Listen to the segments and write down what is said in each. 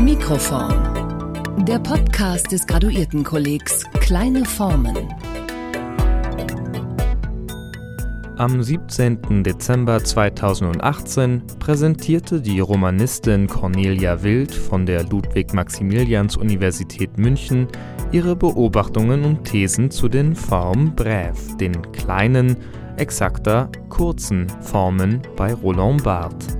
Mikroform. Der Podcast des Graduiertenkollegs Kleine Formen. Am 17. Dezember 2018 präsentierte die Romanistin Cornelia Wild von der Ludwig-Maximilians-Universität München ihre Beobachtungen und Thesen zu den Formen brève, den kleinen, exakter, kurzen Formen bei Roland Barthes.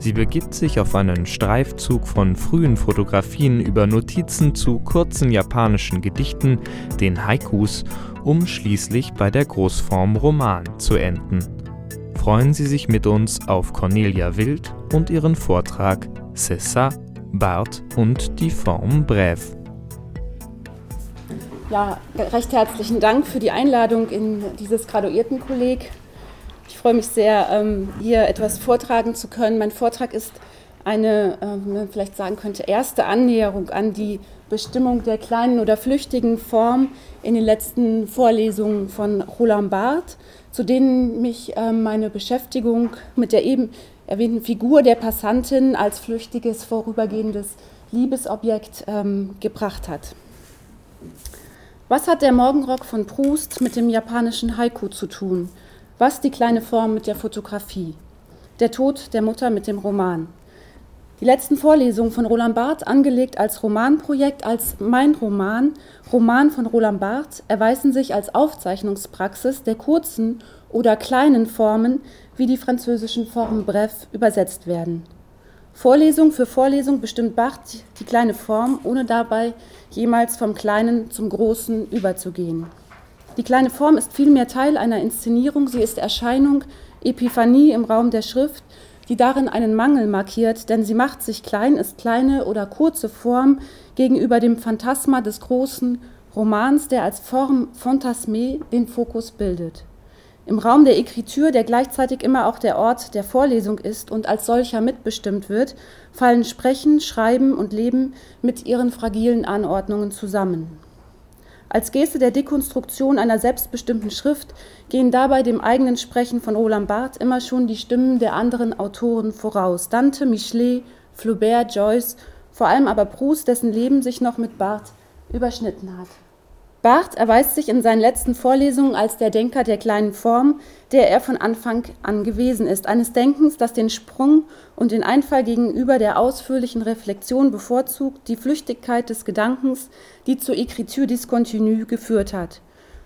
Sie begibt sich auf einen Streifzug von frühen Fotografien über Notizen zu kurzen japanischen Gedichten, den Haikus, um schließlich bei der Großform Roman zu enden. Freuen Sie sich mit uns auf Cornelia Wild und ihren Vortrag Cessa, Barth und die Form Brève. Ja, recht herzlichen Dank für die Einladung in dieses Graduiertenkolleg. Ich freue mich sehr, ähm, hier etwas vortragen zu können. Mein Vortrag ist eine, ähm, wie man vielleicht sagen könnte, erste Annäherung an die Bestimmung der kleinen oder flüchtigen Form in den letzten Vorlesungen von Roland Barthes, zu denen mich ähm, meine Beschäftigung mit der eben erwähnten Figur der Passantin als flüchtiges, vorübergehendes Liebesobjekt gebracht hat. Was hat der Morgenrock von Proust mit dem japanischen Haiku zu tun? Was die kleine Form mit der Fotografie? Der Tod der Mutter mit dem Roman. Die letzten Vorlesungen von Roland Barthes, angelegt als Romanprojekt, als mein Roman, Roman von Roland Barthes, erweisen sich als Aufzeichnungspraxis der kurzen oder kleinen Formen, wie die französischen Formen bref übersetzt werden. Vorlesung für Vorlesung bestimmt Barthes die kleine Form, ohne dabei jemals vom Kleinen zum Großen überzugehen. Die kleine Form ist vielmehr Teil einer Inszenierung, sie ist Erscheinung, Epiphanie im Raum der Schrift, die darin einen Mangel markiert, denn sie macht sich klein, ist kleine oder kurze Form gegenüber dem Phantasma des großen Romans, der als Form Fantasmé den Fokus bildet. Im Raum der Ekritur, der gleichzeitig immer auch der Ort der Vorlesung ist und als solcher mitbestimmt wird, fallen Sprechen, Schreiben und Leben mit ihren fragilen Anordnungen zusammen. Als Geste der Dekonstruktion einer selbstbestimmten Schrift gehen dabei dem eigenen Sprechen von Roland Barthes immer schon die Stimmen der anderen Autoren voraus. Dante, Michelet, Flaubert, Joyce, vor allem aber Proust, dessen Leben sich noch mit Barthes überschnitten hat. Barth erweist sich in seinen letzten Vorlesungen als der Denker der kleinen Form, der er von Anfang an gewesen ist, eines Denkens, das den Sprung und den Einfall gegenüber der ausführlichen Reflexion bevorzugt, die Flüchtigkeit des Gedankens, die zur Écriture discontinue geführt hat.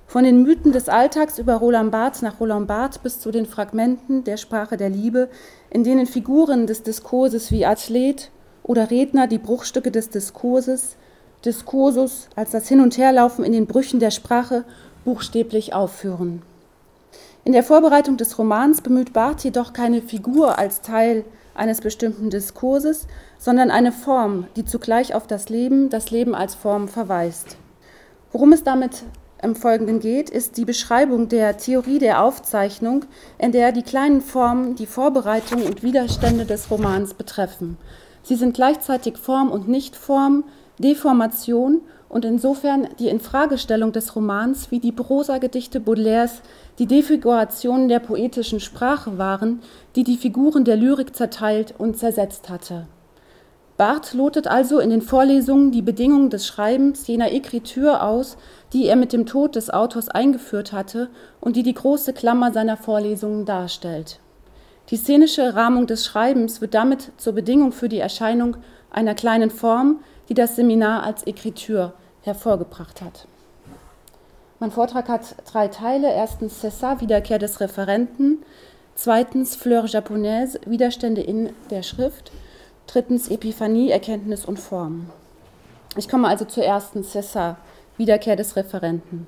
Von den Mythen des Alltags über Roland Barthes nach Roland Barthes bis zu den Fragmenten der Sprache der Liebe, in denen Figuren des Diskurses wie Athlet oder Redner die Bruchstücke des Diskurses, Diskursus als das Hin- und Herlaufen in den Brüchen der Sprache buchstäblich aufführen. In der Vorbereitung des Romans bemüht Barth jedoch keine Figur als Teil eines bestimmten Diskurses, sondern eine Form, die zugleich auf das Leben, das Leben als Form verweist. Worum es damit im Folgenden geht, ist die Beschreibung der Theorie der Aufzeichnung, in der die kleinen Formen die Vorbereitung und Widerstände des Romans betreffen. Sie sind gleichzeitig Form und Nichtform, Deformation und insofern die Infragestellung des Romans wie die Prosagedichte Baudelaires die Defigurationen der poetischen Sprache waren, die die Figuren der Lyrik zerteilt und zersetzt hatte. Barth lotet also in den Vorlesungen die Bedingungen des Schreibens jener Ekritur aus, die er mit dem Tod des Autors eingeführt hatte und die die große Klammer seiner Vorlesungen darstellt. Die szenische Rahmung des Schreibens wird damit zur Bedingung für die Erscheinung einer kleinen Form, die das Seminar als Ekritur hervorgebracht hat. Mein Vortrag hat drei Teile. Erstens Cessa, Wiederkehr des Referenten. Zweitens Fleur japonaise, Widerstände in der Schrift. Drittens Epiphanie, Erkenntnis und Form. Ich komme also zur ersten Cessa, Wiederkehr des Referenten.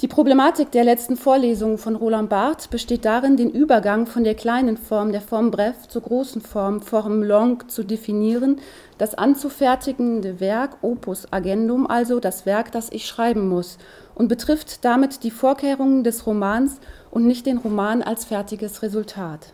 Die Problematik der letzten Vorlesungen von Roland Barthes besteht darin, den Übergang von der kleinen Form, der Form bref, zur großen Form, Form long, zu definieren, das anzufertigende Werk, Opus Agendum, also das Werk, das ich schreiben muss, und betrifft damit die Vorkehrungen des Romans und nicht den Roman als fertiges Resultat.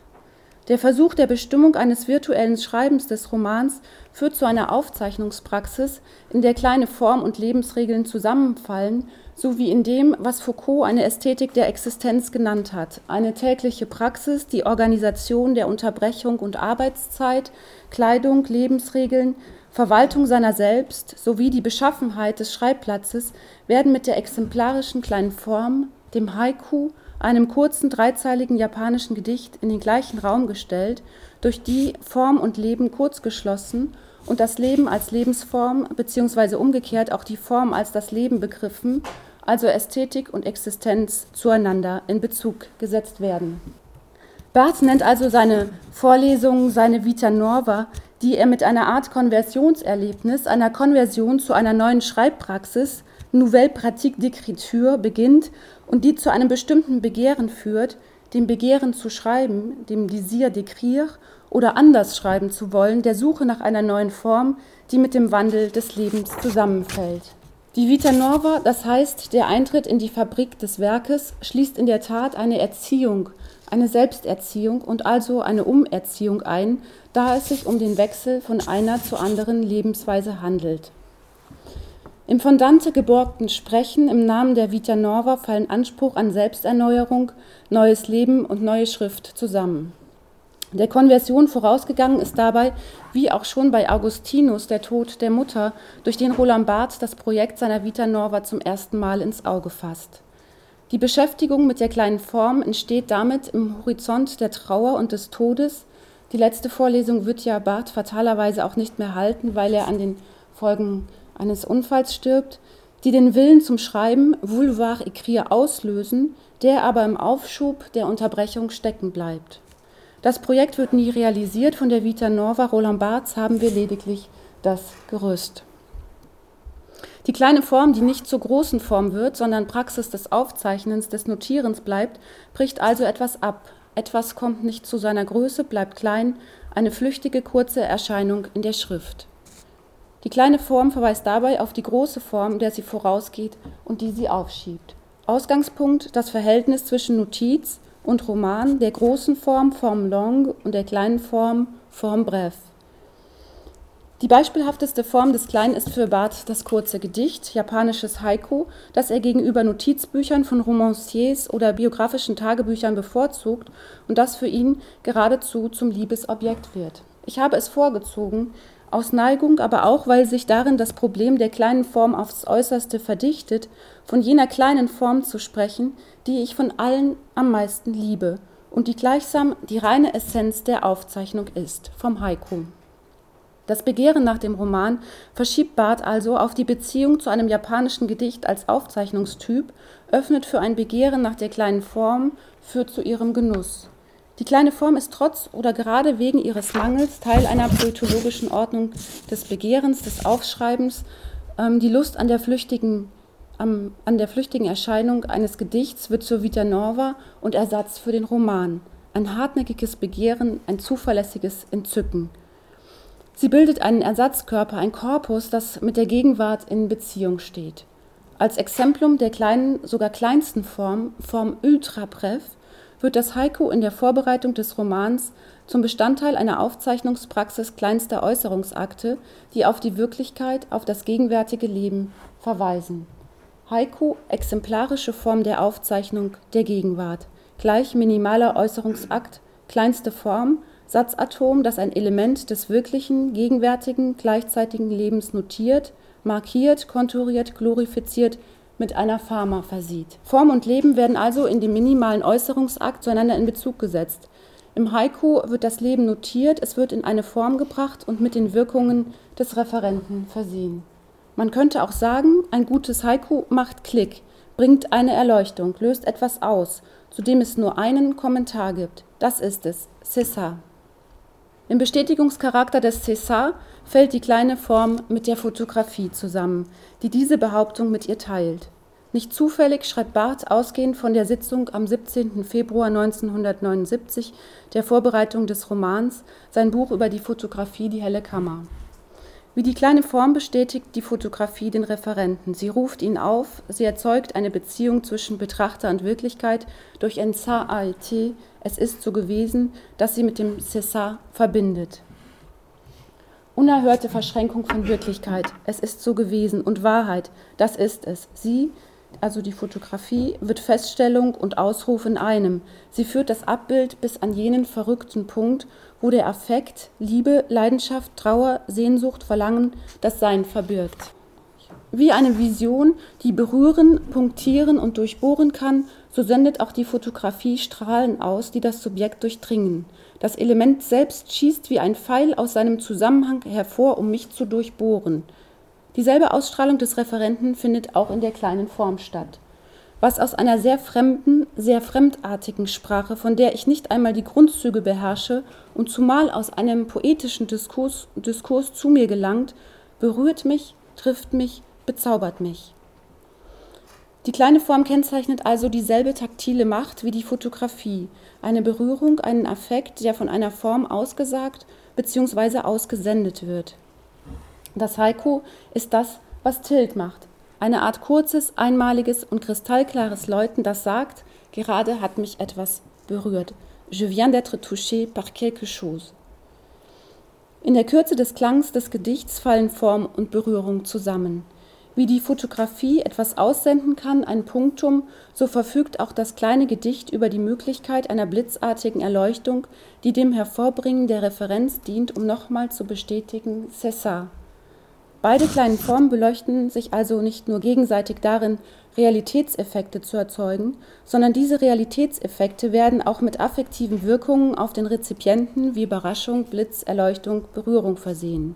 Der Versuch der Bestimmung eines virtuellen Schreibens des Romans führt zu einer Aufzeichnungspraxis, in der kleine Form und Lebensregeln zusammenfallen, sowie in dem, was Foucault eine Ästhetik der Existenz genannt hat, eine tägliche Praxis, die Organisation der Unterbrechung und Arbeitszeit, Kleidung, Lebensregeln, Verwaltung seiner selbst sowie die Beschaffenheit des Schreibplatzes werden mit der exemplarischen kleinen Form, dem Haiku, einem kurzen dreizeiligen japanischen Gedicht in den gleichen Raum gestellt, durch die Form und Leben kurz geschlossen und das Leben als Lebensform bzw. umgekehrt auch die Form als das Leben begriffen, also Ästhetik und Existenz zueinander in Bezug gesetzt werden. Barth nennt also seine Vorlesungen seine Vita Nova, die er mit einer Art Konversionserlebnis, einer Konversion zu einer neuen Schreibpraxis, Nouvelle Pratique d'écriture, beginnt und die zu einem bestimmten Begehren führt, dem Begehren zu schreiben, dem Désir d'écrire oder anders schreiben zu wollen, der Suche nach einer neuen Form, die mit dem Wandel des Lebens zusammenfällt. Die Vita Nova, das heißt der Eintritt in die Fabrik des Werkes, schließt in der Tat eine Erziehung, eine Selbsterziehung und also eine Umerziehung ein, da es sich um den Wechsel von einer zur anderen Lebensweise handelt. Im von Dante geborgten Sprechen im Namen der Vita Nova fallen Anspruch an Selbsterneuerung, neues Leben und neue Schrift zusammen. Der Konversion vorausgegangen ist dabei, wie auch schon bei Augustinus der Tod der Mutter, durch den Roland Barth das Projekt seiner Vita Nova zum ersten Mal ins Auge fasst. Die Beschäftigung mit der kleinen Form entsteht damit im Horizont der Trauer und des Todes. Die letzte Vorlesung wird ja Barth fatalerweise auch nicht mehr halten, weil er an den Folgen eines Unfalls stirbt, die den Willen zum Schreiben, vouloir écrire, auslösen, der aber im Aufschub der Unterbrechung stecken bleibt. Das Projekt wird nie realisiert. Von der Vita Nova Roland Barths haben wir lediglich das Gerüst. Die kleine Form, die nicht zur großen Form wird, sondern Praxis des Aufzeichnens, des Notierens bleibt, bricht also etwas ab. Etwas kommt nicht zu seiner Größe, bleibt klein, eine flüchtige kurze Erscheinung in der Schrift. Die kleine Form verweist dabei auf die große Form, der sie vorausgeht und die sie aufschiebt. Ausgangspunkt das Verhältnis zwischen Notiz, und Roman der großen Form Form Long und der kleinen Form Form Bref. Die beispielhafteste Form des Kleinen ist für Barth das kurze Gedicht, japanisches Haiku, das er gegenüber Notizbüchern von Romanciers oder biografischen Tagebüchern bevorzugt und das für ihn geradezu zum Liebesobjekt wird. Ich habe es vorgezogen, aus Neigung, aber auch, weil sich darin das Problem der kleinen Form aufs äußerste verdichtet, von jener kleinen Form zu sprechen, die ich von allen am meisten liebe und die gleichsam die reine Essenz der Aufzeichnung ist, vom Haiku. Das Begehren nach dem Roman verschiebt Barth also auf die Beziehung zu einem japanischen Gedicht als Aufzeichnungstyp, öffnet für ein Begehren nach der kleinen Form, führt zu ihrem Genuss. Die kleine Form ist trotz oder gerade wegen ihres Mangels Teil einer poetologischen Ordnung des Begehrens, des Aufschreibens. Ähm, die Lust an der flüchtigen an der flüchtigen Erscheinung eines Gedichts wird zur Vita Nova und Ersatz für den Roman. Ein hartnäckiges Begehren, ein zuverlässiges Entzücken. Sie bildet einen Ersatzkörper, ein Korpus, das mit der Gegenwart in Beziehung steht. Als Exemplum der kleinen, sogar kleinsten Form, Form ultra bref, wird das Haiku in der Vorbereitung des Romans zum Bestandteil einer Aufzeichnungspraxis kleinster Äußerungsakte, die auf die Wirklichkeit, auf das gegenwärtige Leben verweisen. Haiku, exemplarische Form der Aufzeichnung der Gegenwart, gleich minimaler Äußerungsakt, kleinste Form, Satzatom, das ein Element des wirklichen, gegenwärtigen, gleichzeitigen Lebens notiert, markiert, konturiert, glorifiziert, mit einer Pharma versieht. Form und Leben werden also in dem minimalen Äußerungsakt zueinander in Bezug gesetzt. Im Haiku wird das Leben notiert, es wird in eine Form gebracht und mit den Wirkungen des Referenten versehen. Man könnte auch sagen, ein gutes Haiku macht Klick, bringt eine Erleuchtung, löst etwas aus, zu dem es nur einen Kommentar gibt. Das ist es, César. Im Bestätigungscharakter des César fällt die kleine Form mit der Fotografie zusammen, die diese Behauptung mit ihr teilt. Nicht zufällig schreibt Barth ausgehend von der Sitzung am 17. Februar 1979, der Vorbereitung des Romans, sein Buch über die Fotografie Die helle Kammer. Wie die kleine Form bestätigt die Fotografie den Referenten. Sie ruft ihn auf, sie erzeugt eine Beziehung zwischen Betrachter und Wirklichkeit durch ein été, es ist so gewesen, das sie mit dem César verbindet. Unerhörte Verschränkung von Wirklichkeit, es ist so gewesen und Wahrheit, das ist es. Sie, also die Fotografie, wird Feststellung und Ausruf in einem. Sie führt das Abbild bis an jenen verrückten Punkt, wo der Affekt, Liebe, Leidenschaft, Trauer, Sehnsucht, Verlangen das Sein verbirgt. Wie eine Vision, die berühren, punktieren und durchbohren kann, so sendet auch die Fotografie Strahlen aus, die das Subjekt durchdringen. Das Element selbst schießt wie ein Pfeil aus seinem Zusammenhang hervor, um mich zu durchbohren. Dieselbe Ausstrahlung des Referenten findet auch in der kleinen Form statt. Was aus einer sehr fremden, sehr fremdartigen Sprache, von der ich nicht einmal die Grundzüge beherrsche und zumal aus einem poetischen Diskurs, Diskurs zu mir gelangt, berührt mich, trifft mich, bezaubert mich. Die kleine Form kennzeichnet also dieselbe taktile Macht wie die Fotografie, eine Berührung, einen Affekt, der von einer Form ausgesagt bzw. ausgesendet wird. Das Haiku ist das, was Tilt macht, eine Art kurzes, einmaliges und kristallklares Läuten, das sagt, gerade hat mich etwas berührt. Je viens d'être touché par quelque chose. In der Kürze des Klangs des Gedichts fallen Form und Berührung zusammen. Wie die Fotografie etwas aussenden kann, ein Punktum, so verfügt auch das kleine Gedicht über die Möglichkeit einer blitzartigen Erleuchtung, die dem Hervorbringen der Referenz dient, um nochmal zu bestätigen, ça. Beide kleinen Formen beleuchten sich also nicht nur gegenseitig darin, Realitätseffekte zu erzeugen, sondern diese Realitätseffekte werden auch mit affektiven Wirkungen auf den Rezipienten wie Überraschung, Blitz, Erleuchtung, Berührung versehen.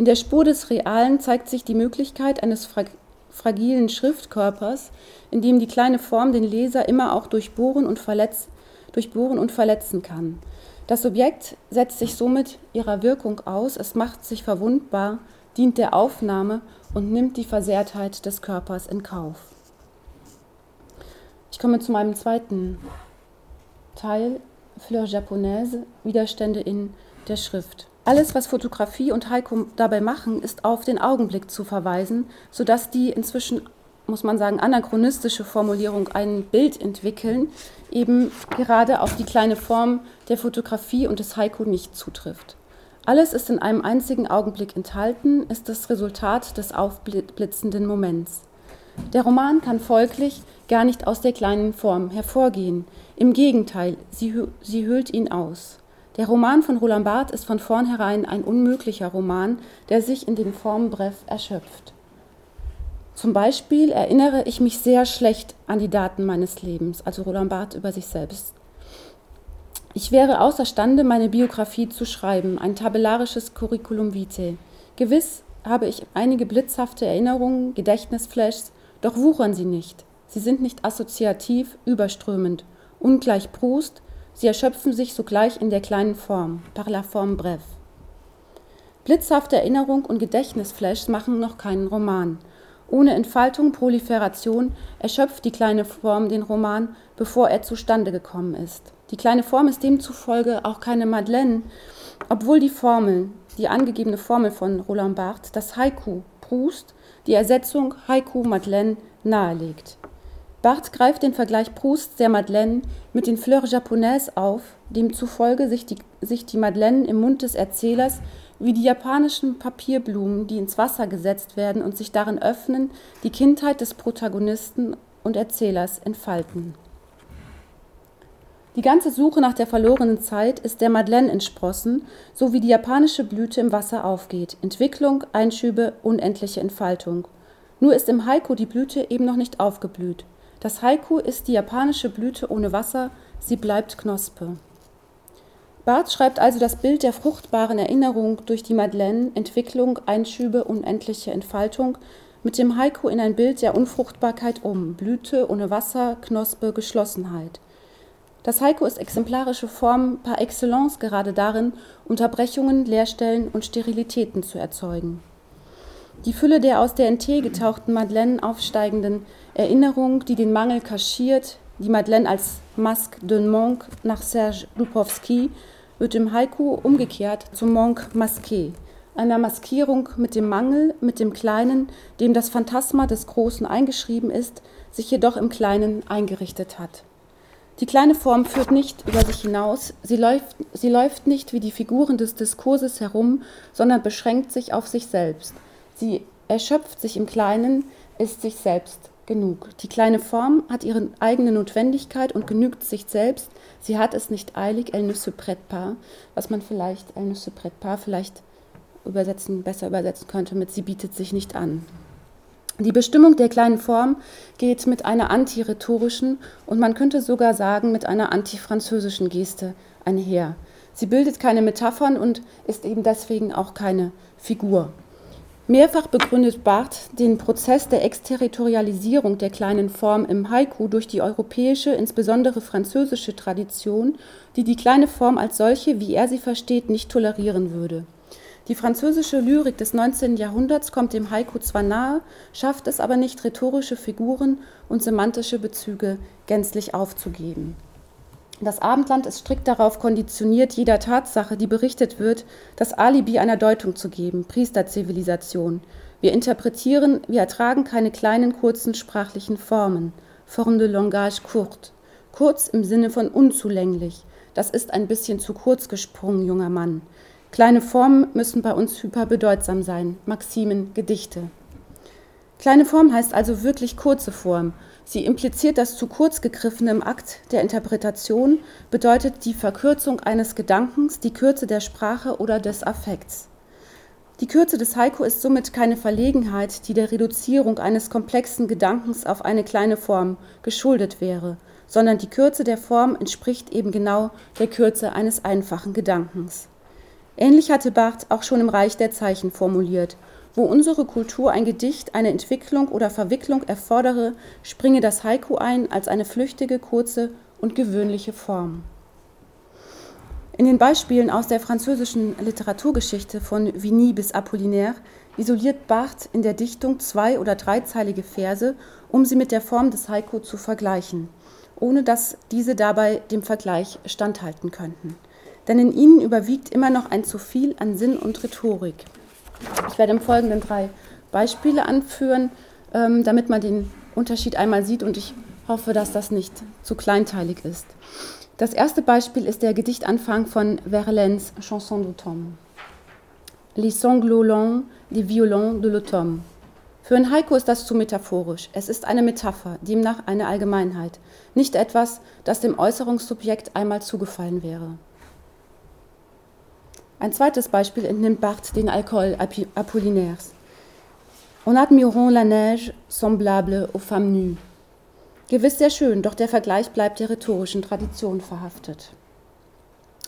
In der Spur des Realen zeigt sich die Möglichkeit eines fra fragilen Schriftkörpers, in dem die kleine Form den Leser immer auch durchbohren und, verletz durchbohren und verletzen kann. Das Subjekt setzt sich somit ihrer Wirkung aus, es macht sich verwundbar, dient der Aufnahme und nimmt die Versehrtheit des Körpers in Kauf. Ich komme zu meinem zweiten Teil, Fleur japonaise, Widerstände in der Schrift. Alles, was Fotografie und Heiko dabei machen, ist auf den Augenblick zu verweisen, sodass die inzwischen, muss man sagen, anachronistische Formulierung ein Bild entwickeln, eben gerade auf die kleine Form der Fotografie und des Heiko nicht zutrifft. Alles ist in einem einzigen Augenblick enthalten, ist das Resultat des aufblitzenden Moments. Der Roman kann folglich gar nicht aus der kleinen Form hervorgehen. Im Gegenteil, sie, sie hüllt ihn aus. Der Roman von Roland Barth ist von vornherein ein unmöglicher Roman, der sich in den Formenbrev erschöpft. Zum Beispiel erinnere ich mich sehr schlecht an die Daten meines Lebens, also Roland Barth über sich selbst. Ich wäre außerstande, meine Biografie zu schreiben, ein tabellarisches Curriculum vitae. Gewiss habe ich einige blitzhafte Erinnerungen, Gedächtnisflashs, doch wuchern sie nicht. Sie sind nicht assoziativ, überströmend. Ungleich Proust, Sie erschöpfen sich sogleich in der kleinen Form, par la forme brève. Blitzhafte Erinnerung und Gedächtnisflashs machen noch keinen Roman. Ohne Entfaltung, Proliferation erschöpft die kleine Form den Roman, bevor er zustande gekommen ist. Die kleine Form ist demzufolge auch keine Madeleine, obwohl die Formel, die angegebene Formel von Roland Barthes, das Haiku Proust, die Ersetzung Haiku Madeleine nahelegt. Barth greift den Vergleich Prousts der Madeleine mit den Fleurs japonaises auf, demzufolge sich die, sich die Madeleine im Mund des Erzählers wie die japanischen Papierblumen, die ins Wasser gesetzt werden und sich darin öffnen, die Kindheit des Protagonisten und Erzählers entfalten. Die ganze Suche nach der verlorenen Zeit ist der Madeleine entsprossen, so wie die japanische Blüte im Wasser aufgeht. Entwicklung, Einschübe, unendliche Entfaltung. Nur ist im Haiku die Blüte eben noch nicht aufgeblüht. Das Haiku ist die japanische Blüte ohne Wasser, sie bleibt Knospe. Barth schreibt also das Bild der fruchtbaren Erinnerung durch die Madeleine, Entwicklung, Einschübe, unendliche Entfaltung, mit dem Haiku in ein Bild der Unfruchtbarkeit um, Blüte ohne Wasser, Knospe, Geschlossenheit. Das Haiku ist exemplarische Form par excellence gerade darin, Unterbrechungen, Leerstellen und Sterilitäten zu erzeugen. Die Fülle der aus der NT getauchten Madeleine aufsteigenden Erinnerung, die den Mangel kaschiert, die Madeleine als Masque d'un Monk nach Serge Lupowski, wird im Haiku umgekehrt zum Monk masqué, einer Maskierung mit dem Mangel, mit dem Kleinen, dem das Phantasma des Großen eingeschrieben ist, sich jedoch im Kleinen eingerichtet hat. Die kleine Form führt nicht über sich hinaus, sie läuft, sie läuft nicht wie die Figuren des Diskurses herum, sondern beschränkt sich auf sich selbst. Sie erschöpft sich im Kleinen, ist sich selbst genug. Die kleine Form hat ihre eigene Notwendigkeit und genügt sich selbst. Sie hat es nicht eilig, elle ne se prête pas, was man vielleicht, elle ne se vielleicht übersetzen, besser übersetzen könnte mit sie bietet sich nicht an. Die Bestimmung der kleinen Form geht mit einer antirhetorischen und man könnte sogar sagen mit einer antifranzösischen Geste einher. Sie bildet keine Metaphern und ist eben deswegen auch keine Figur. Mehrfach begründet Barth den Prozess der Exterritorialisierung der kleinen Form im Haiku durch die europäische, insbesondere französische Tradition, die die kleine Form als solche, wie er sie versteht, nicht tolerieren würde. Die französische Lyrik des 19. Jahrhunderts kommt dem Haiku zwar nahe, schafft es aber nicht, rhetorische Figuren und semantische Bezüge gänzlich aufzugeben. Das Abendland ist strikt darauf konditioniert, jeder Tatsache, die berichtet wird, das Alibi einer Deutung zu geben, Priesterzivilisation. Wir interpretieren, wir ertragen keine kleinen, kurzen sprachlichen Formen, Forme de langage courte. Kurz im Sinne von unzulänglich. Das ist ein bisschen zu kurz gesprungen, junger Mann. Kleine Formen müssen bei uns hyperbedeutsam sein, Maximen, Gedichte. Kleine Form heißt also wirklich kurze Form. Sie impliziert das zu kurz gegriffene im Akt der Interpretation, bedeutet die Verkürzung eines Gedankens, die Kürze der Sprache oder des Affekts. Die Kürze des Haiku ist somit keine Verlegenheit, die der Reduzierung eines komplexen Gedankens auf eine kleine Form geschuldet wäre, sondern die Kürze der Form entspricht eben genau der Kürze eines einfachen Gedankens. Ähnlich hatte Barth auch schon im Reich der Zeichen formuliert. Wo unsere Kultur ein Gedicht, eine Entwicklung oder Verwicklung erfordere, springe das Haiku ein als eine flüchtige, kurze und gewöhnliche Form. In den Beispielen aus der französischen Literaturgeschichte von Vigny bis Apollinaire isoliert Barth in der Dichtung zwei- oder dreizeilige Verse, um sie mit der Form des Haiku zu vergleichen, ohne dass diese dabei dem Vergleich standhalten könnten denn in ihnen überwiegt immer noch ein zu viel an Sinn und Rhetorik. Ich werde im Folgenden drei Beispiele anführen, ähm, damit man den Unterschied einmal sieht und ich hoffe, dass das nicht zu kleinteilig ist. Das erste Beispiel ist der Gedichtanfang von Verlaines Chanson d'automne. Les sanglots longs des violons de l'automne. Für ein Heiko ist das zu metaphorisch. Es ist eine Metapher, demnach eine Allgemeinheit, nicht etwas, das dem Äußerungssubjekt einmal zugefallen wäre. Ein zweites Beispiel entnimmt Barthes den Alkohol Apollinaires. On admirons la neige semblable aux femmes nues. Gewiss sehr schön, doch der Vergleich bleibt der rhetorischen Tradition verhaftet.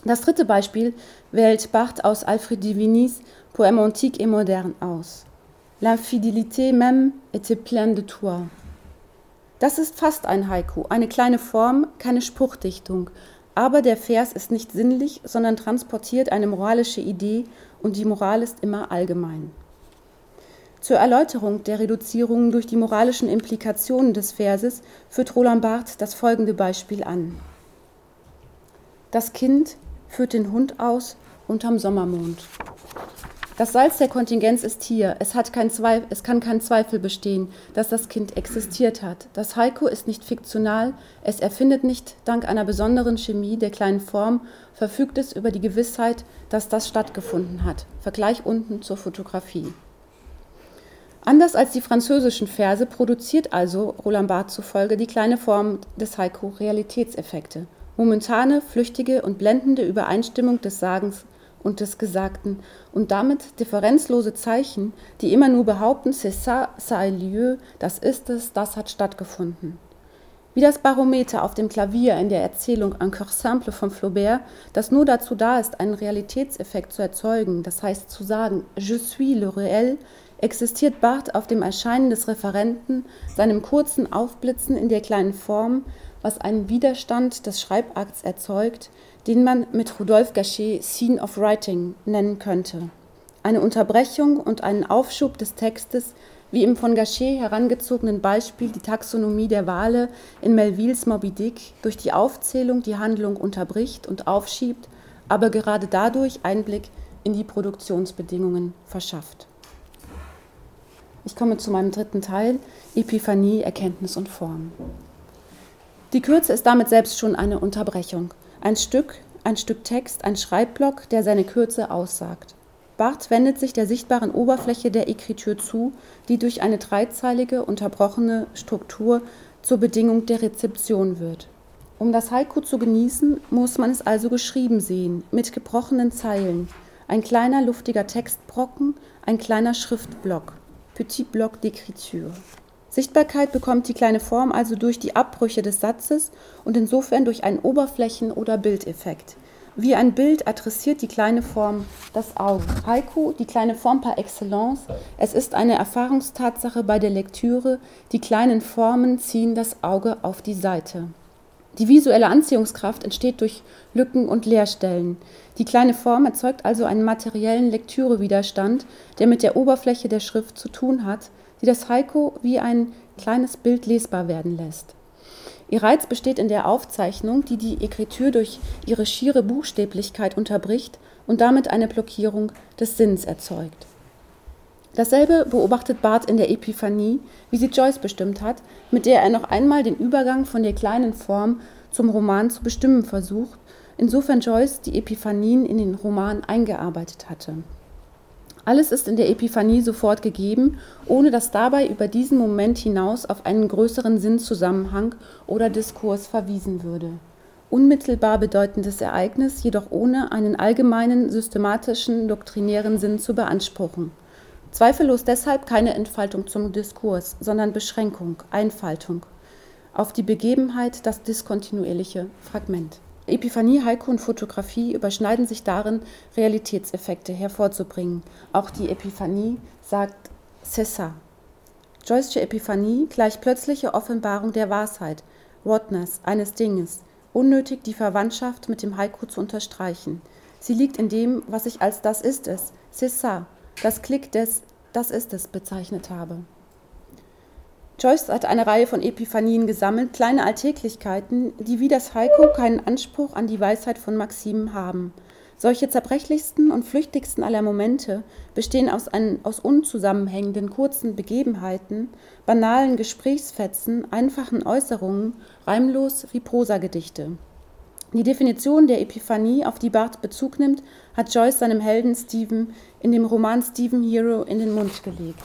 Das dritte Beispiel wählt Barthes aus Alfred Divinis Poème antique et moderne aus. L'infidélité même était pleine de toi. Das ist fast ein Haiku, eine kleine Form, keine Spruchdichtung, aber der Vers ist nicht sinnlich, sondern transportiert eine moralische Idee und die Moral ist immer allgemein. Zur Erläuterung der Reduzierungen durch die moralischen Implikationen des Verses führt Roland Barth das folgende Beispiel an. Das Kind führt den Hund aus unterm Sommermond. Das Salz der Kontingenz ist hier. Es, hat kein Zweifel, es kann kein Zweifel bestehen, dass das Kind existiert hat. Das Heiko ist nicht fiktional. Es erfindet nicht dank einer besonderen Chemie der kleinen Form, verfügt es über die Gewissheit, dass das stattgefunden hat. Vergleich unten zur Fotografie. Anders als die französischen Verse produziert also Roland Barthes zufolge die kleine Form des Haiku Realitätseffekte. Momentane, flüchtige und blendende Übereinstimmung des Sagens und des Gesagten und damit differenzlose Zeichen, die immer nur behaupten, c'est ça, ça a lieu, das ist es, das hat stattgefunden. Wie das Barometer auf dem Klavier in der Erzählung Un Coeur Simple von Flaubert, das nur dazu da ist, einen Realitätseffekt zu erzeugen, das heißt zu sagen, je suis le réel, existiert Barth auf dem Erscheinen des Referenten, seinem kurzen Aufblitzen in der kleinen Form, was einen Widerstand des Schreibakts erzeugt, den man mit Rudolf Gachet Scene of Writing nennen könnte. Eine Unterbrechung und einen Aufschub des Textes, wie im von Gachet herangezogenen Beispiel die Taxonomie der Wale in Melvilles Moby Dick durch die Aufzählung die Handlung unterbricht und aufschiebt, aber gerade dadurch Einblick in die Produktionsbedingungen verschafft. Ich komme zu meinem dritten Teil, Epiphanie, Erkenntnis und Form. Die Kürze ist damit selbst schon eine Unterbrechung. Ein Stück, ein Stück Text, ein Schreibblock, der seine Kürze aussagt. Barth wendet sich der sichtbaren Oberfläche der Ekritur zu, die durch eine dreizeilige, unterbrochene Struktur zur Bedingung der Rezeption wird. Um das Haiku zu genießen, muss man es also geschrieben sehen, mit gebrochenen Zeilen. Ein kleiner luftiger Textbrocken, ein kleiner Schriftblock. Petit bloc d'écriture. Sichtbarkeit bekommt die kleine Form also durch die Abbrüche des Satzes und insofern durch einen Oberflächen- oder Bildeffekt. Wie ein Bild adressiert die kleine Form das Auge. Haiku, die kleine Form par excellence. Es ist eine Erfahrungstatsache bei der Lektüre. Die kleinen Formen ziehen das Auge auf die Seite. Die visuelle Anziehungskraft entsteht durch Lücken und Leerstellen. Die kleine Form erzeugt also einen materiellen Lektürewiderstand, der mit der Oberfläche der Schrift zu tun hat, die das Haiku wie ein kleines Bild lesbar werden lässt. Ihr Reiz besteht in der Aufzeichnung, die die Ekritur durch ihre schiere Buchstäblichkeit unterbricht und damit eine Blockierung des Sinns erzeugt. Dasselbe beobachtet Barth in der Epiphanie, wie sie Joyce bestimmt hat, mit der er noch einmal den Übergang von der kleinen Form zum Roman zu bestimmen versucht, insofern Joyce die Epiphanien in den Roman eingearbeitet hatte. Alles ist in der Epiphanie sofort gegeben, ohne dass dabei über diesen Moment hinaus auf einen größeren Sinnzusammenhang oder Diskurs verwiesen würde. Unmittelbar bedeutendes Ereignis, jedoch ohne einen allgemeinen, systematischen, doktrinären Sinn zu beanspruchen. Zweifellos deshalb keine Entfaltung zum Diskurs, sondern Beschränkung, Einfaltung auf die Begebenheit, das diskontinuierliche Fragment. Epiphanie, Haiku und Fotografie überschneiden sich darin, Realitätseffekte hervorzubringen. Auch die Epiphanie sagt Cessa. Joyce'sche Epiphanie gleich plötzliche Offenbarung der Wahrheit, Whatness eines Dinges, unnötig die Verwandtschaft mit dem Haiku zu unterstreichen. Sie liegt in dem, was ich als das ist es, Cessa, das Klick des Das ist es bezeichnet habe. Joyce hat eine Reihe von Epiphanien gesammelt, kleine Alltäglichkeiten, die wie das Haiku keinen Anspruch an die Weisheit von Maximen haben. Solche zerbrechlichsten und flüchtigsten aller Momente bestehen aus, ein, aus unzusammenhängenden kurzen Begebenheiten, banalen Gesprächsfetzen, einfachen Äußerungen, reimlos wie Prosagedichte. Die Definition der Epiphanie, auf die Barth Bezug nimmt, hat Joyce seinem Helden Stephen in dem Roman Stephen Hero in den Mund gelegt.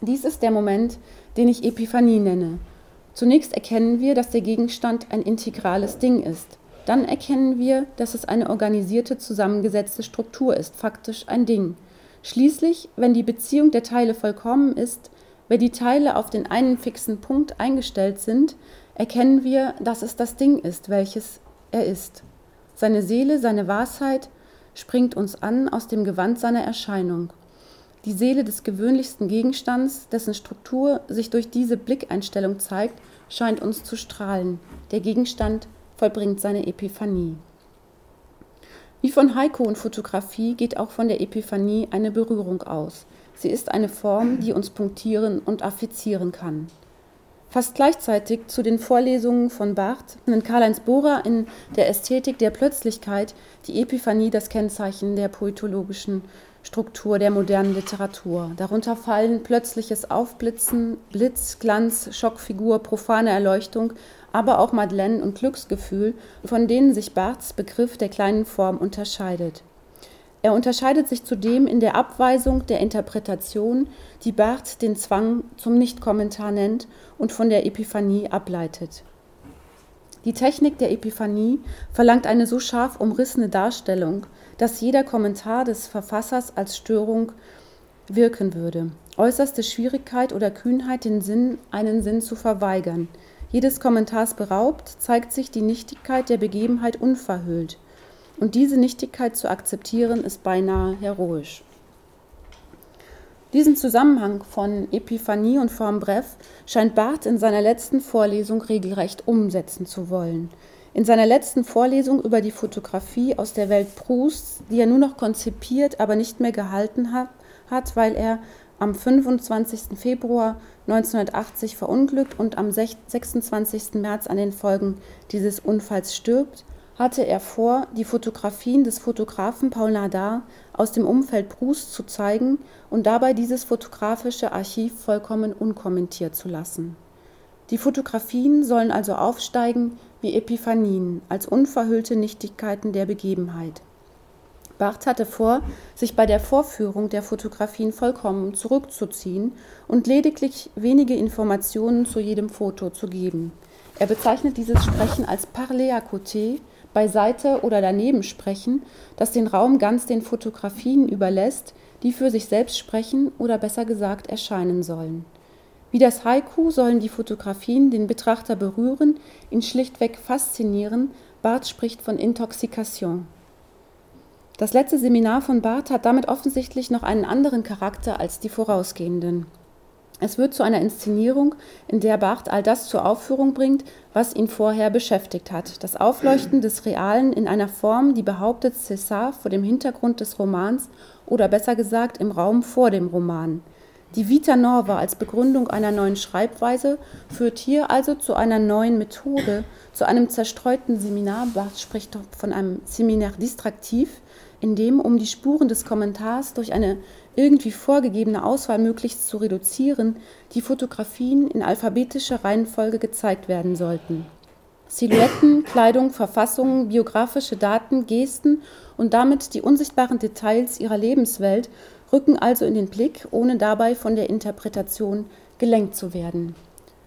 Dies ist der Moment, den ich Epiphanie nenne. Zunächst erkennen wir, dass der Gegenstand ein integrales Ding ist. Dann erkennen wir, dass es eine organisierte, zusammengesetzte Struktur ist, faktisch ein Ding. Schließlich, wenn die Beziehung der Teile vollkommen ist, wenn die Teile auf den einen fixen Punkt eingestellt sind, erkennen wir, dass es das Ding ist, welches er ist. Seine Seele, seine Wahrheit springt uns an aus dem Gewand seiner Erscheinung. Die Seele des gewöhnlichsten Gegenstands, dessen Struktur sich durch diese Blickeinstellung zeigt, scheint uns zu strahlen. Der Gegenstand vollbringt seine Epiphanie. Wie von Heiko und Fotografie geht auch von der Epiphanie eine Berührung aus. Sie ist eine Form, die uns punktieren und affizieren kann. Fast gleichzeitig zu den Vorlesungen von Barth nennt Karl-Heinz Bohrer in der Ästhetik der Plötzlichkeit die Epiphanie das Kennzeichen der poetologischen Struktur der modernen Literatur. Darunter fallen plötzliches Aufblitzen, Blitz, Glanz, Schockfigur, profane Erleuchtung, aber auch Madeleine und Glücksgefühl, von denen sich Barths Begriff der kleinen Form unterscheidet. Er unterscheidet sich zudem in der Abweisung der Interpretation, die Barth den Zwang zum Nichtkommentar nennt und von der Epiphanie ableitet. Die Technik der Epiphanie verlangt eine so scharf umrissene Darstellung, dass jeder Kommentar des Verfassers als Störung wirken würde. Äußerste Schwierigkeit oder Kühnheit, den Sinn, einen Sinn zu verweigern. Jedes Kommentars beraubt, zeigt sich die Nichtigkeit der Begebenheit unverhüllt. Und diese Nichtigkeit zu akzeptieren, ist beinahe heroisch. Diesen Zusammenhang von Epiphanie und Form Bref scheint Barth in seiner letzten Vorlesung regelrecht umsetzen zu wollen. In seiner letzten Vorlesung über die Fotografie aus der Welt Prousts, die er nur noch konzipiert, aber nicht mehr gehalten hat, hat weil er am 25. Februar 1980 verunglückt und am 26. März an den Folgen dieses Unfalls stirbt, hatte er vor, die Fotografien des Fotografen Paul Nadar aus dem Umfeld Proust zu zeigen und dabei dieses fotografische Archiv vollkommen unkommentiert zu lassen. Die Fotografien sollen also aufsteigen wie Epiphanien, als unverhüllte Nichtigkeiten der Begebenheit. Barth hatte vor, sich bei der Vorführung der Fotografien vollkommen zurückzuziehen und lediglich wenige Informationen zu jedem Foto zu geben. Er bezeichnet dieses Sprechen als parler à côté, beiseite oder daneben sprechen, das den Raum ganz den Fotografien überlässt, die für sich selbst sprechen oder besser gesagt erscheinen sollen. Wie das Haiku sollen die Fotografien den Betrachter berühren, ihn schlichtweg faszinieren. Barth spricht von Intoxikation. Das letzte Seminar von Barth hat damit offensichtlich noch einen anderen Charakter als die vorausgehenden. Es wird zu einer Inszenierung, in der Barth all das zur Aufführung bringt, was ihn vorher beschäftigt hat. Das Aufleuchten des Realen in einer Form, die behauptet, César vor dem Hintergrund des Romans oder besser gesagt im Raum vor dem Roman. Die Vita Nova als Begründung einer neuen Schreibweise führt hier also zu einer neuen Methode, zu einem zerstreuten Seminar. Barth spricht von einem Seminar distraktiv, in dem, um die Spuren des Kommentars durch eine irgendwie vorgegebene Auswahl möglichst zu reduzieren, die Fotografien in alphabetischer Reihenfolge gezeigt werden sollten. Silhouetten, Kleidung, Verfassungen, biografische Daten, Gesten und damit die unsichtbaren Details ihrer Lebenswelt rücken also in den Blick, ohne dabei von der Interpretation gelenkt zu werden.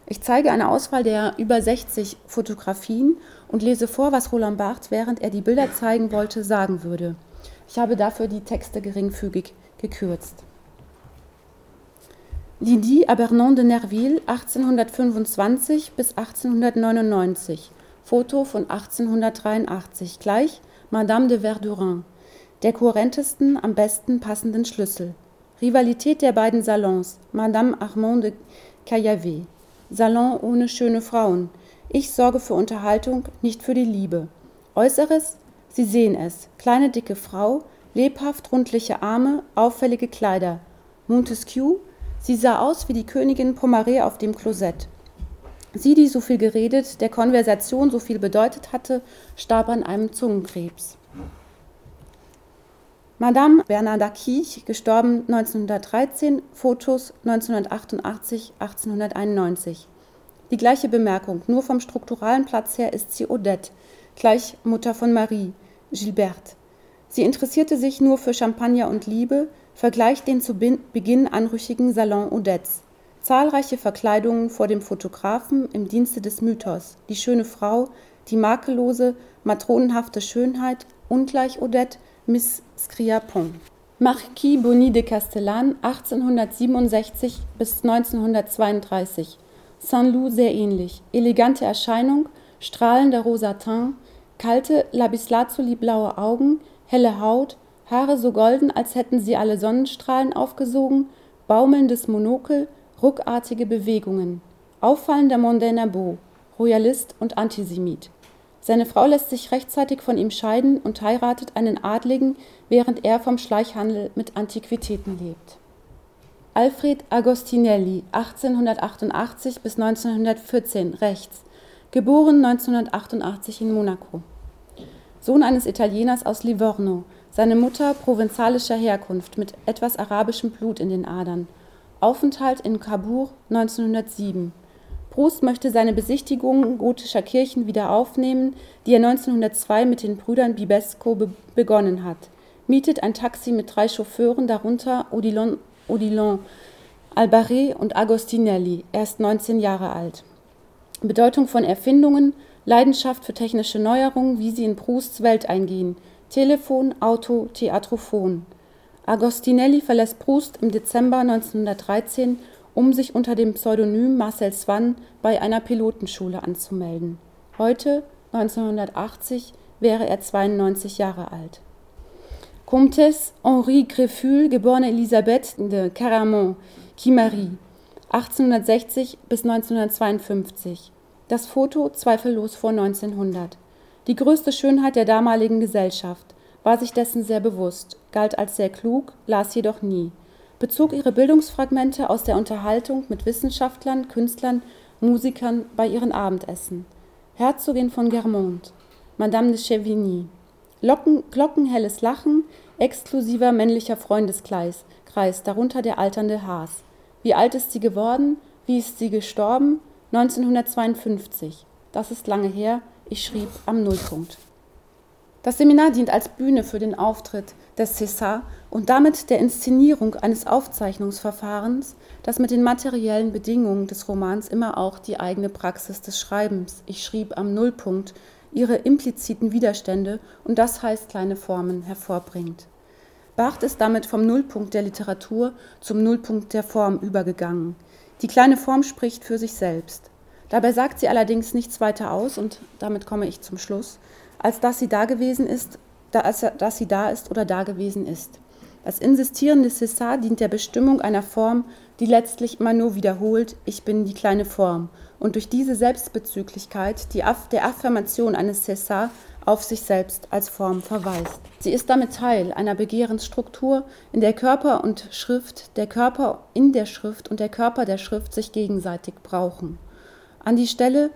Ich zeige eine Auswahl der über 60 Fotografien und lese vor, was Roland Barthes, während er die Bilder zeigen wollte, sagen würde. Ich habe dafür die Texte geringfügig gekürzt. Lydie Abernon de Nerville, 1825 bis 1899. Foto von 1883. Gleich Madame de Verdurin. Der kohärentesten, am besten passenden Schlüssel. Rivalität der beiden Salons. Madame Armand de Caillavet. Salon ohne schöne Frauen. Ich sorge für Unterhaltung, nicht für die Liebe. Äußeres? Sie sehen es. Kleine dicke Frau, lebhaft rundliche Arme, auffällige Kleider. Montesquieu, sie sah aus wie die Königin Pomaré auf dem Klosett. Sie, die so viel geredet, der Konversation so viel bedeutet hatte, starb an einem Zungenkrebs. Madame Bernarda Kiech, gestorben 1913, Fotos 1988, 1891. Die gleiche Bemerkung, nur vom strukturalen Platz her ist sie Odette, gleich Mutter von Marie, Gilberte. Sie interessierte sich nur für Champagner und Liebe, vergleicht den zu Beginn anrüchigen Salon Odettes. Zahlreiche Verkleidungen vor dem Fotografen im Dienste des Mythos, die schöne Frau, die makellose, matronenhafte Schönheit, ungleich Odette, Miss Scriapon. Marquis Bonny de Castellan, 1867 bis 1932. Saint-Loup sehr ähnlich. Elegante Erscheinung, strahlender rosa Teint, kalte, labislazuli-blaue Augen, helle Haut, Haare so golden, als hätten sie alle Sonnenstrahlen aufgesogen, baumelndes Monokel, ruckartige Bewegungen. Auffallender mondäner Beau, Royalist und Antisemit. Seine Frau lässt sich rechtzeitig von ihm scheiden und heiratet einen Adligen, während er vom Schleichhandel mit Antiquitäten lebt. Alfred Agostinelli, 1888 bis 1914, rechts, geboren 1988 in Monaco. Sohn eines Italieners aus Livorno, seine Mutter provenzalischer Herkunft mit etwas arabischem Blut in den Adern. Aufenthalt in Cabourg 1907. Proust möchte seine Besichtigungen gotischer Kirchen wieder aufnehmen, die er 1902 mit den Brüdern Bibesco be begonnen hat. Mietet ein Taxi mit drei Chauffeuren, darunter Odilon, Odilon Albaré und Agostinelli, erst 19 Jahre alt. Bedeutung von Erfindungen, Leidenschaft für technische Neuerungen, wie sie in Prousts Welt eingehen. Telefon, Auto, Theatrophon. Agostinelli verlässt Proust im Dezember 1913, um sich unter dem Pseudonym Marcel Swann bei einer Pilotenschule anzumelden. Heute, 1980, wäre er 92 Jahre alt. Comtesse Henri Grefful, geborene Elisabeth de Caramont-Quimery, 1860 bis 1952 das Foto zweifellos vor 1900. Die größte Schönheit der damaligen Gesellschaft, war sich dessen sehr bewusst, galt als sehr klug, las jedoch nie, bezog ihre Bildungsfragmente aus der Unterhaltung mit Wissenschaftlern, Künstlern, Musikern bei ihren Abendessen. Herzogin von Germont, Madame de Chevigny. Locken, glockenhelles Lachen, exklusiver männlicher Freundeskreis, Kreis, darunter der alternde Haas. Wie alt ist sie geworden? Wie ist sie gestorben? 1952. Das ist lange her. Ich schrieb am Nullpunkt. Das Seminar dient als Bühne für den Auftritt des César und damit der Inszenierung eines Aufzeichnungsverfahrens, das mit den materiellen Bedingungen des Romans immer auch die eigene Praxis des Schreibens, ich schrieb am Nullpunkt, ihre impliziten Widerstände und das heißt kleine Formen hervorbringt. Barth ist damit vom Nullpunkt der Literatur zum Nullpunkt der Form übergegangen. Die kleine Form spricht für sich selbst. Dabei sagt sie allerdings nichts weiter aus, und damit komme ich zum Schluss, als dass sie da gewesen ist, da, als, dass sie da ist oder da gewesen ist. Das insistierende César dient der Bestimmung einer Form, die letztlich immer nur wiederholt, ich bin die kleine Form, und durch diese Selbstbezüglichkeit die Aff der Affirmation eines César auf sich selbst als Form verweist. Sie ist damit Teil einer Begehrensstruktur, in der Körper und Schrift, der Körper in der Schrift und der Körper der Schrift sich gegenseitig brauchen. An die Stelle,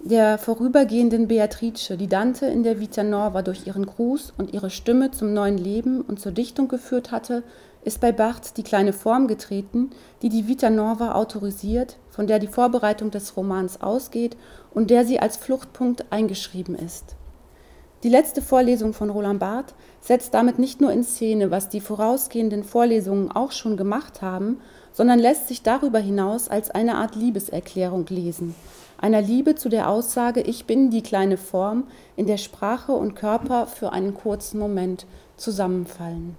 der vorübergehenden Beatrice, die Dante in der Vita Nova durch ihren Gruß und ihre Stimme zum neuen Leben und zur Dichtung geführt hatte, ist bei Barth die kleine Form getreten, die die Vita Nova autorisiert, von der die Vorbereitung des Romans ausgeht und der sie als Fluchtpunkt eingeschrieben ist. Die letzte Vorlesung von Roland Barth setzt damit nicht nur in Szene, was die vorausgehenden Vorlesungen auch schon gemacht haben, sondern lässt sich darüber hinaus als eine Art Liebeserklärung lesen, einer Liebe zu der Aussage, ich bin die kleine Form, in der Sprache und Körper für einen kurzen Moment zusammenfallen.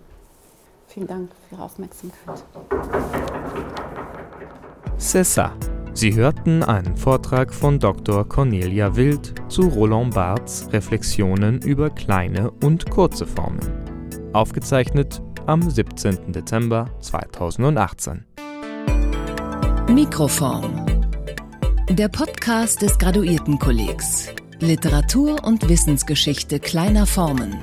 Vielen Dank für Ihre Aufmerksamkeit. Cessa. Sie hörten einen Vortrag von Dr. Cornelia Wild zu Roland Barths Reflexionen über kleine und kurze Formen. Aufgezeichnet am 17. Dezember 2018. Mikroform der Podcast des Graduiertenkollegs. Literatur und Wissensgeschichte kleiner Formen.